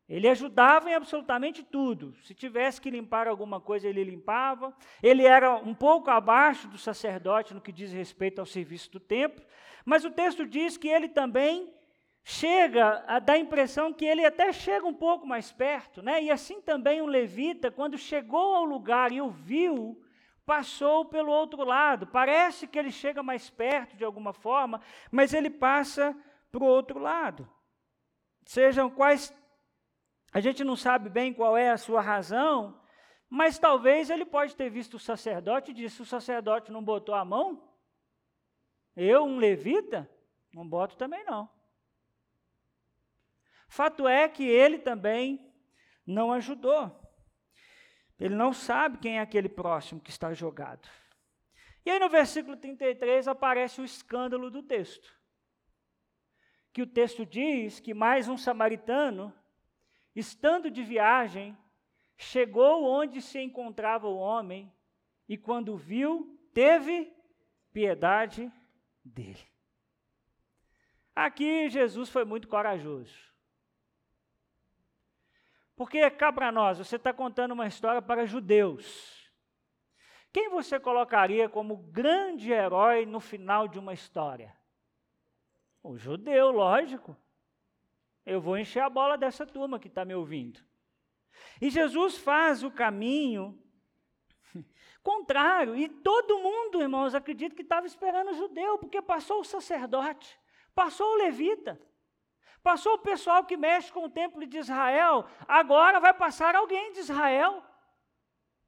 Ele ajudava em absolutamente tudo. Se tivesse que limpar alguma coisa, ele limpava. Ele era um pouco abaixo do sacerdote no que diz respeito ao serviço do templo. Mas o texto diz que ele também chega a dar a impressão que ele até chega um pouco mais perto. Né? E assim também o levita, quando chegou ao lugar e o viu, passou pelo outro lado. Parece que ele chega mais perto de alguma forma, mas ele passa para o outro lado. Sejam quais. A gente não sabe bem qual é a sua razão, mas talvez ele pode ter visto o sacerdote e disse: o sacerdote não botou a mão? Eu, um levita, não boto também não. Fato é que ele também não ajudou. Ele não sabe quem é aquele próximo que está jogado. E aí no versículo 33 aparece o escândalo do texto. Que o texto diz que mais um samaritano, estando de viagem, chegou onde se encontrava o homem e quando viu, teve piedade dele. Aqui Jesus foi muito corajoso. Porque cá para nós, você está contando uma história para judeus. Quem você colocaria como grande herói no final de uma história? O judeu, lógico. Eu vou encher a bola dessa turma que está me ouvindo. E Jesus faz o caminho contrário. E todo mundo, irmãos, acredita que estava esperando o judeu, porque passou o sacerdote, passou o levita. Passou o pessoal que mexe com o templo de Israel, agora vai passar alguém de Israel.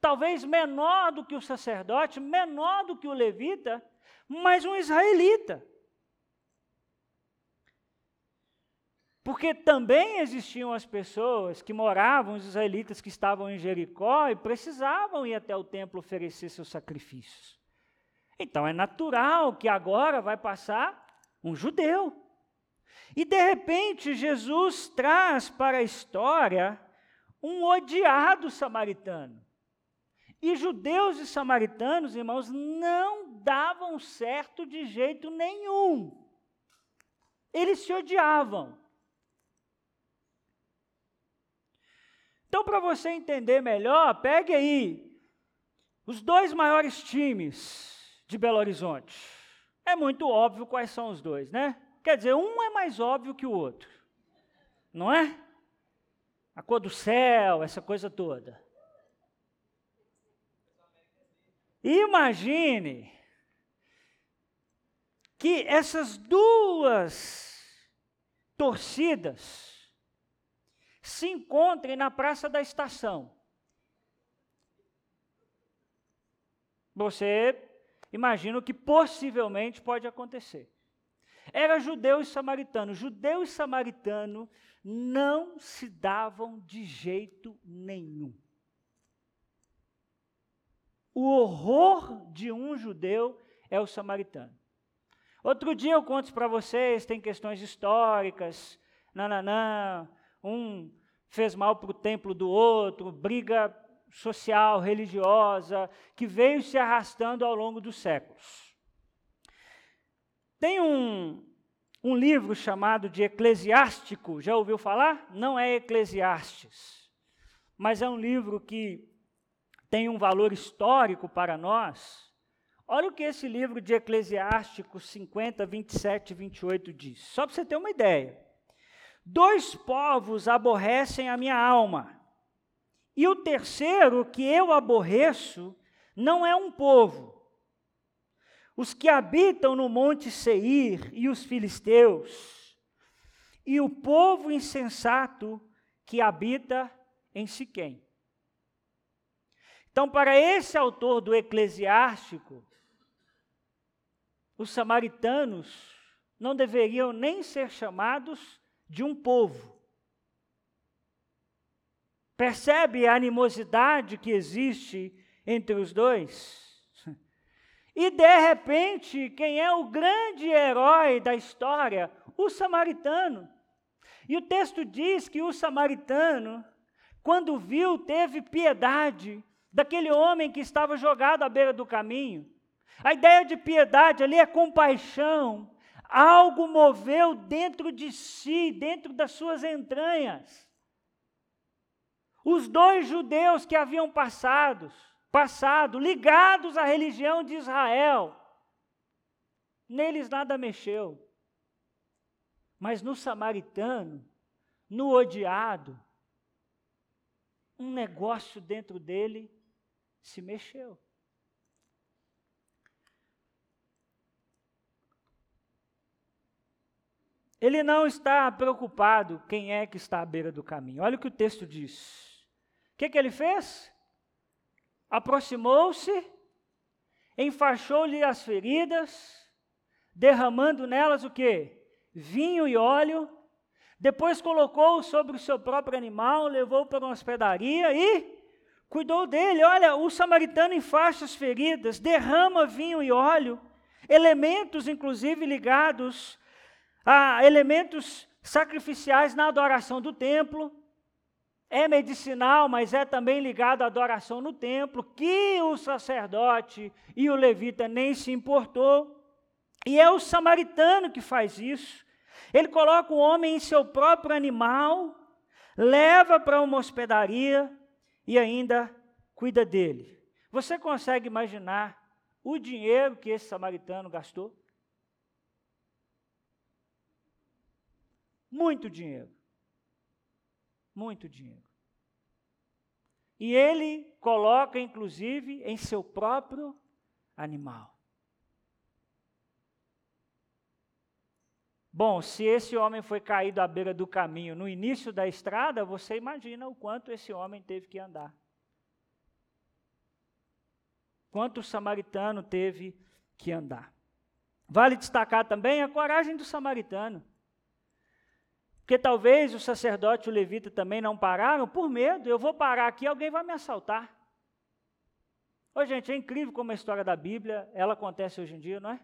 Talvez menor do que o sacerdote, menor do que o levita, mas um israelita. Porque também existiam as pessoas que moravam, os israelitas que estavam em Jericó e precisavam ir até o templo oferecer seus sacrifícios. Então é natural que agora vai passar um judeu. E de repente Jesus traz para a história um odiado samaritano. E judeus e samaritanos, irmãos, não davam certo de jeito nenhum. Eles se odiavam. Então, para você entender melhor, pegue aí os dois maiores times de Belo Horizonte. É muito óbvio quais são os dois, né? Quer dizer, um é mais óbvio que o outro, não é? A cor do céu, essa coisa toda. Imagine que essas duas torcidas se encontrem na Praça da Estação. Você imagina o que possivelmente pode acontecer. Era judeu e samaritano. Judeu e samaritano não se davam de jeito nenhum. o horror de um judeu é o samaritano. Outro dia eu conto para vocês, tem questões históricas, nananã, um fez mal para o templo do outro, briga social, religiosa, que veio se arrastando ao longo dos séculos. Tem um, um livro chamado de Eclesiástico, já ouviu falar? Não é Eclesiastes, mas é um livro que tem um valor histórico para nós. Olha o que esse livro de Eclesiástico 50, 27 e 28 diz, só para você ter uma ideia. Dois povos aborrecem a minha alma, e o terceiro que eu aborreço não é um povo, os que habitam no monte Seir e os filisteus, e o povo insensato que habita em Siquém. Então, para esse autor do Eclesiástico, os samaritanos não deveriam nem ser chamados de um povo. Percebe a animosidade que existe entre os dois? E de repente, quem é o grande herói da história? O samaritano. E o texto diz que o samaritano, quando viu, teve piedade daquele homem que estava jogado à beira do caminho. A ideia de piedade ali é compaixão. Algo moveu dentro de si, dentro das suas entranhas. Os dois judeus que haviam passados, passado, ligados à religião de Israel. Neles nada mexeu. Mas no samaritano, no odiado, um negócio dentro dele se mexeu. Ele não está preocupado quem é que está à beira do caminho. Olha o que o texto diz. O que, que ele fez? Aproximou-se, enfaixou-lhe as feridas, derramando nelas o que? Vinho e óleo. Depois colocou sobre o seu próprio animal, levou para uma hospedaria e cuidou dele. Olha, o samaritano enfaixa as feridas, derrama vinho e óleo, elementos inclusive ligados a elementos sacrificiais na adoração do templo é medicinal, mas é também ligado à adoração no templo, que o sacerdote e o levita nem se importou. E é o samaritano que faz isso. Ele coloca o homem em seu próprio animal, leva para uma hospedaria e ainda cuida dele. Você consegue imaginar o dinheiro que esse samaritano gastou? Muito dinheiro muito dinheiro. E ele coloca, inclusive, em seu próprio animal. Bom, se esse homem foi caído à beira do caminho no início da estrada, você imagina o quanto esse homem teve que andar. Quanto o samaritano teve que andar. Vale destacar também a coragem do samaritano. Porque talvez o sacerdote e o levita também não pararam por medo. Eu vou parar aqui, alguém vai me assaltar. Ô, gente, é incrível como a história da Bíblia, ela acontece hoje em dia, não é?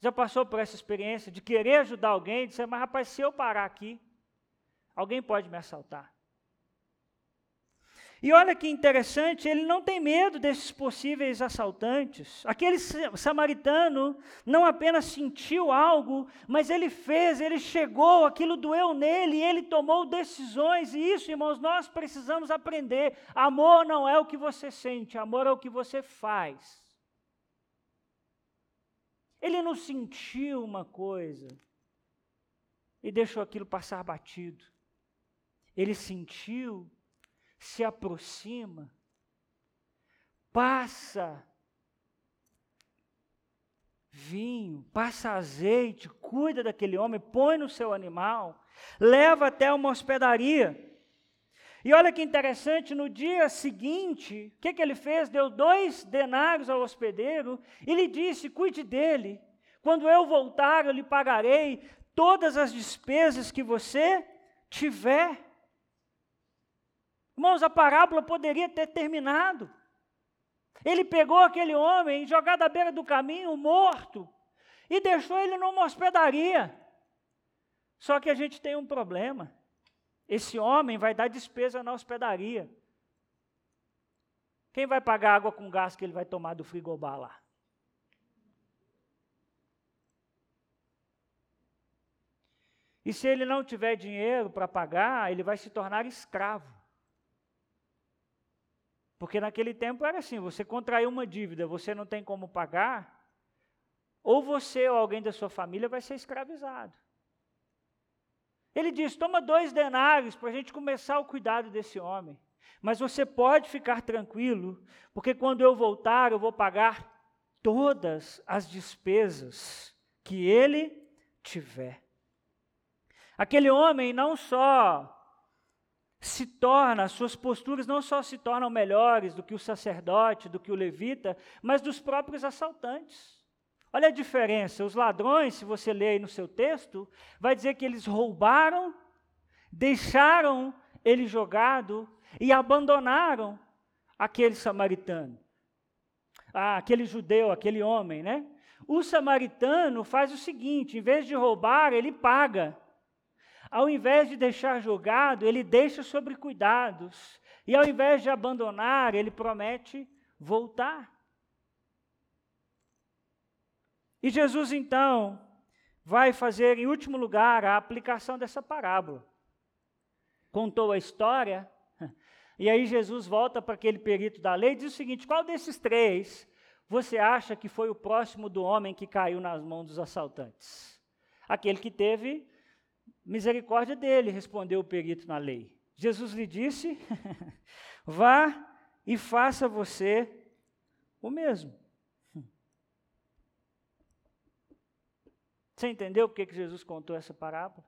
Já passou por essa experiência de querer ajudar alguém, de dizer, mas rapaz, se eu parar aqui, alguém pode me assaltar. E olha que interessante, ele não tem medo desses possíveis assaltantes. Aquele samaritano não apenas sentiu algo, mas ele fez, ele chegou, aquilo doeu nele, ele tomou decisões. E isso, irmãos, nós precisamos aprender. Amor não é o que você sente, amor é o que você faz. Ele não sentiu uma coisa e deixou aquilo passar batido. Ele sentiu se aproxima, passa vinho, passa azeite, cuida daquele homem, põe no seu animal, leva até uma hospedaria. E olha que interessante, no dia seguinte, o que, que ele fez? Deu dois denários ao hospedeiro e lhe disse: cuide dele. Quando eu voltar, eu lhe pagarei todas as despesas que você tiver. Irmãos, a parábola poderia ter terminado. Ele pegou aquele homem jogado à beira do caminho, morto, e deixou ele numa hospedaria. Só que a gente tem um problema. Esse homem vai dar despesa na hospedaria. Quem vai pagar água com gás que ele vai tomar do frigobar lá? E se ele não tiver dinheiro para pagar, ele vai se tornar escravo. Porque naquele tempo era assim: você contraiu uma dívida, você não tem como pagar, ou você ou alguém da sua família vai ser escravizado. Ele diz: toma dois denários para a gente começar o cuidado desse homem. Mas você pode ficar tranquilo, porque quando eu voltar, eu vou pagar todas as despesas que ele tiver. Aquele homem não só se torna, suas posturas não só se tornam melhores do que o sacerdote, do que o levita, mas dos próprios assaltantes. Olha a diferença. Os ladrões, se você ler aí no seu texto, vai dizer que eles roubaram, deixaram ele jogado e abandonaram aquele samaritano. Ah, aquele judeu, aquele homem, né? O samaritano faz o seguinte: em vez de roubar, ele paga. Ao invés de deixar jogado, ele deixa sobre cuidados. E ao invés de abandonar, ele promete voltar. E Jesus, então, vai fazer, em último lugar, a aplicação dessa parábola. Contou a história, e aí Jesus volta para aquele perito da lei e diz o seguinte: qual desses três você acha que foi o próximo do homem que caiu nas mãos dos assaltantes? Aquele que teve Misericórdia dele, respondeu o perito na lei. Jesus lhe disse: Vá e faça você o mesmo. Você entendeu por que Jesus contou essa parábola?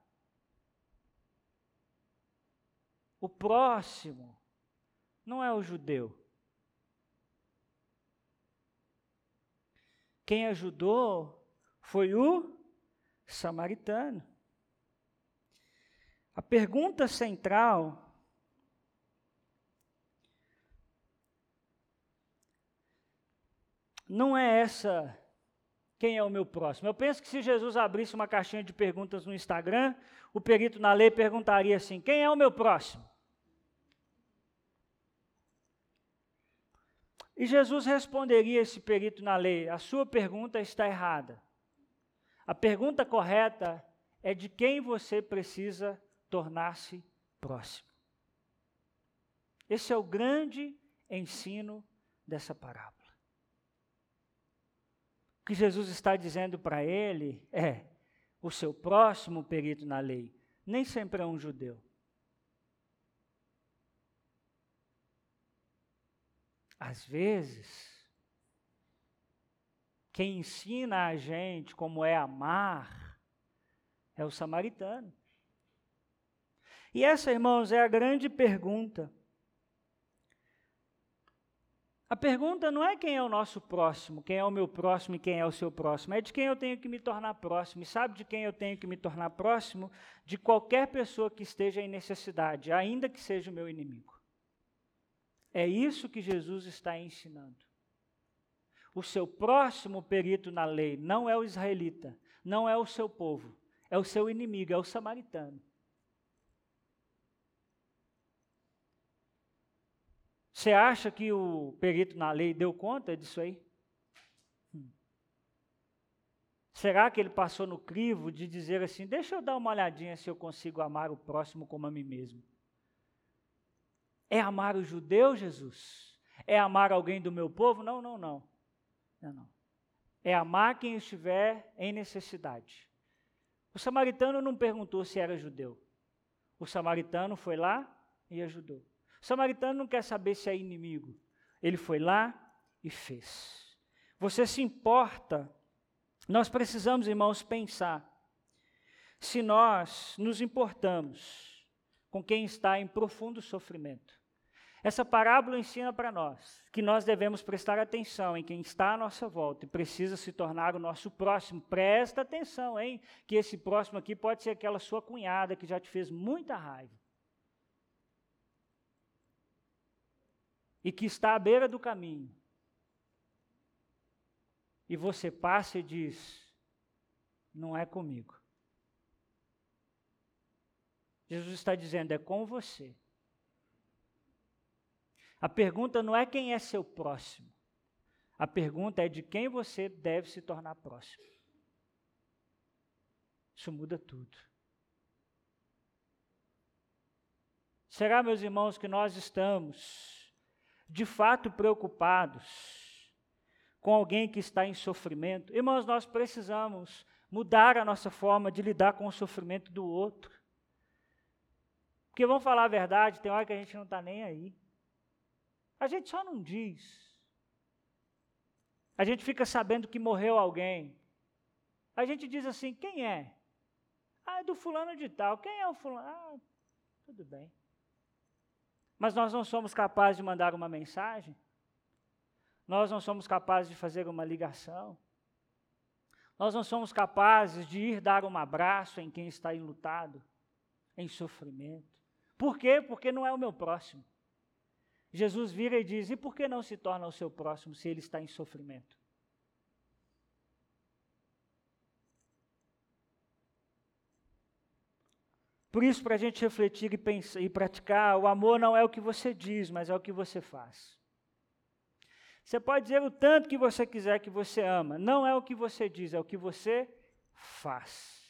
O próximo não é o judeu. Quem ajudou foi o samaritano. A pergunta central não é essa, quem é o meu próximo. Eu penso que se Jesus abrisse uma caixinha de perguntas no Instagram, o perito na lei perguntaria assim: quem é o meu próximo? E Jesus responderia esse perito na lei: a sua pergunta está errada. A pergunta correta é de quem você precisa tornar-se próximo. Esse é o grande ensino dessa parábola. O que Jesus está dizendo para ele é: o seu próximo perito na lei nem sempre é um judeu. Às vezes, quem ensina a gente como é amar é o samaritano. E essa, irmãos, é a grande pergunta. A pergunta não é quem é o nosso próximo, quem é o meu próximo e quem é o seu próximo, é de quem eu tenho que me tornar próximo. E sabe de quem eu tenho que me tornar próximo? De qualquer pessoa que esteja em necessidade, ainda que seja o meu inimigo. É isso que Jesus está ensinando. O seu próximo perito na lei não é o israelita, não é o seu povo, é o seu inimigo, é o samaritano. Você acha que o perito na lei deu conta disso aí? Hum. Será que ele passou no crivo de dizer assim: deixa eu dar uma olhadinha se eu consigo amar o próximo como a mim mesmo? É amar o judeu, Jesus? É amar alguém do meu povo? Não, não, não. Não, não. É amar quem estiver em necessidade. O samaritano não perguntou se era judeu. O samaritano foi lá e ajudou. O samaritano não quer saber se é inimigo. Ele foi lá e fez. Você se importa? Nós precisamos, irmãos, pensar se nós nos importamos com quem está em profundo sofrimento. Essa parábola ensina para nós que nós devemos prestar atenção em quem está à nossa volta e precisa se tornar o nosso próximo. Presta atenção, hein? Que esse próximo aqui pode ser aquela sua cunhada que já te fez muita raiva. E que está à beira do caminho e você passa e diz: não é comigo. Jesus está dizendo: é com você. A pergunta não é quem é seu próximo. A pergunta é de quem você deve se tornar próximo. Isso muda tudo. Será, meus irmãos, que nós estamos de fato preocupados com alguém que está em sofrimento? Irmãos, nós precisamos mudar a nossa forma de lidar com o sofrimento do outro. Porque vamos falar a verdade, tem hora que a gente não está nem aí. A gente só não diz. A gente fica sabendo que morreu alguém. A gente diz assim: quem é? Ah, é do fulano de tal. Quem é o fulano? Ah, tudo bem. Mas nós não somos capazes de mandar uma mensagem. Nós não somos capazes de fazer uma ligação. Nós não somos capazes de ir dar um abraço em quem está enlutado, em sofrimento. Por quê? Porque não é o meu próximo. Jesus vira e diz: e por que não se torna o seu próximo se ele está em sofrimento? Por isso, para a gente refletir e, pensar, e praticar, o amor não é o que você diz, mas é o que você faz. Você pode dizer o tanto que você quiser que você ama, não é o que você diz, é o que você faz.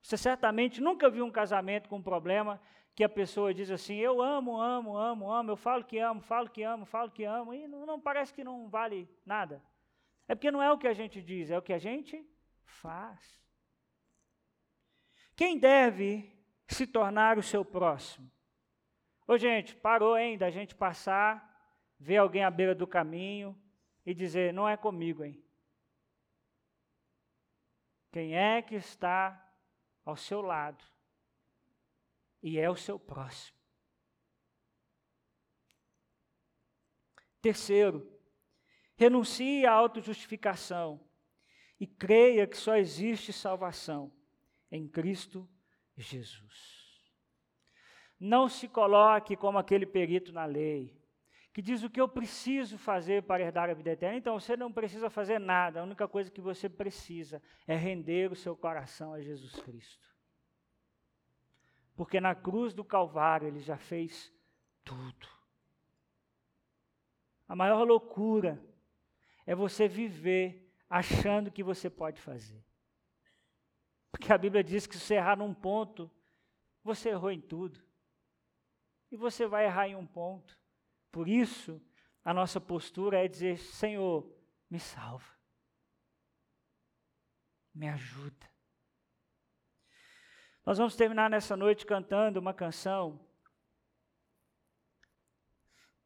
Você certamente nunca viu um casamento com um problema que a pessoa diz assim: Eu amo, amo, amo, amo, eu falo que amo, falo que amo, falo que amo, e não, não parece que não vale nada. É porque não é o que a gente diz, é o que a gente faz. Quem deve se tornar o seu próximo? Ô, gente, parou, hein, da gente passar, ver alguém à beira do caminho e dizer: Não é comigo, hein? Quem é que está ao seu lado e é o seu próximo. Terceiro, renuncie à autojustificação e creia que só existe salvação em Cristo Jesus. Não se coloque como aquele perito na lei, que diz o que eu preciso fazer para herdar a vida eterna. Então você não precisa fazer nada, a única coisa que você precisa é render o seu coração a Jesus Cristo. Porque na cruz do Calvário ele já fez tudo. A maior loucura é você viver achando que você pode fazer. Porque a Bíblia diz que se errar num ponto, você errou em tudo. E você vai errar em um ponto. Por isso, a nossa postura é dizer: Senhor, me salva. Me ajuda. Nós vamos terminar nessa noite cantando uma canção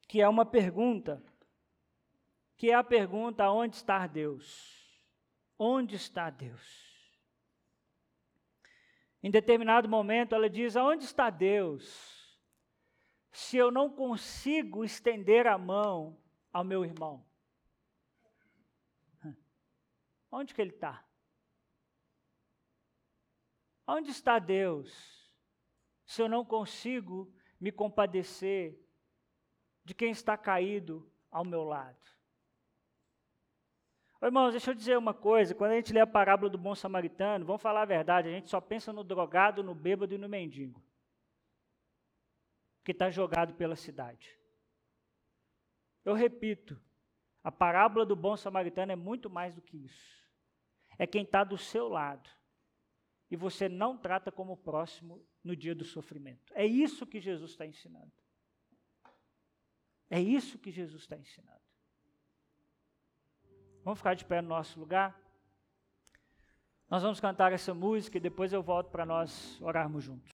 que é uma pergunta, que é a pergunta: onde está Deus? Onde está Deus? Em determinado momento ela diz: aonde está Deus? Se eu não consigo estender a mão ao meu irmão, onde que ele está? Onde está Deus? Se eu não consigo me compadecer de quem está caído ao meu lado. Irmãos, deixa eu dizer uma coisa: quando a gente lê a parábola do bom samaritano, vamos falar a verdade, a gente só pensa no drogado, no bêbado e no mendigo, que está jogado pela cidade. Eu repito, a parábola do bom samaritano é muito mais do que isso. É quem está do seu lado e você não trata como próximo no dia do sofrimento. É isso que Jesus está ensinando. É isso que Jesus está ensinando. Vamos ficar de pé no nosso lugar? Nós vamos cantar essa música e depois eu volto para nós orarmos juntos.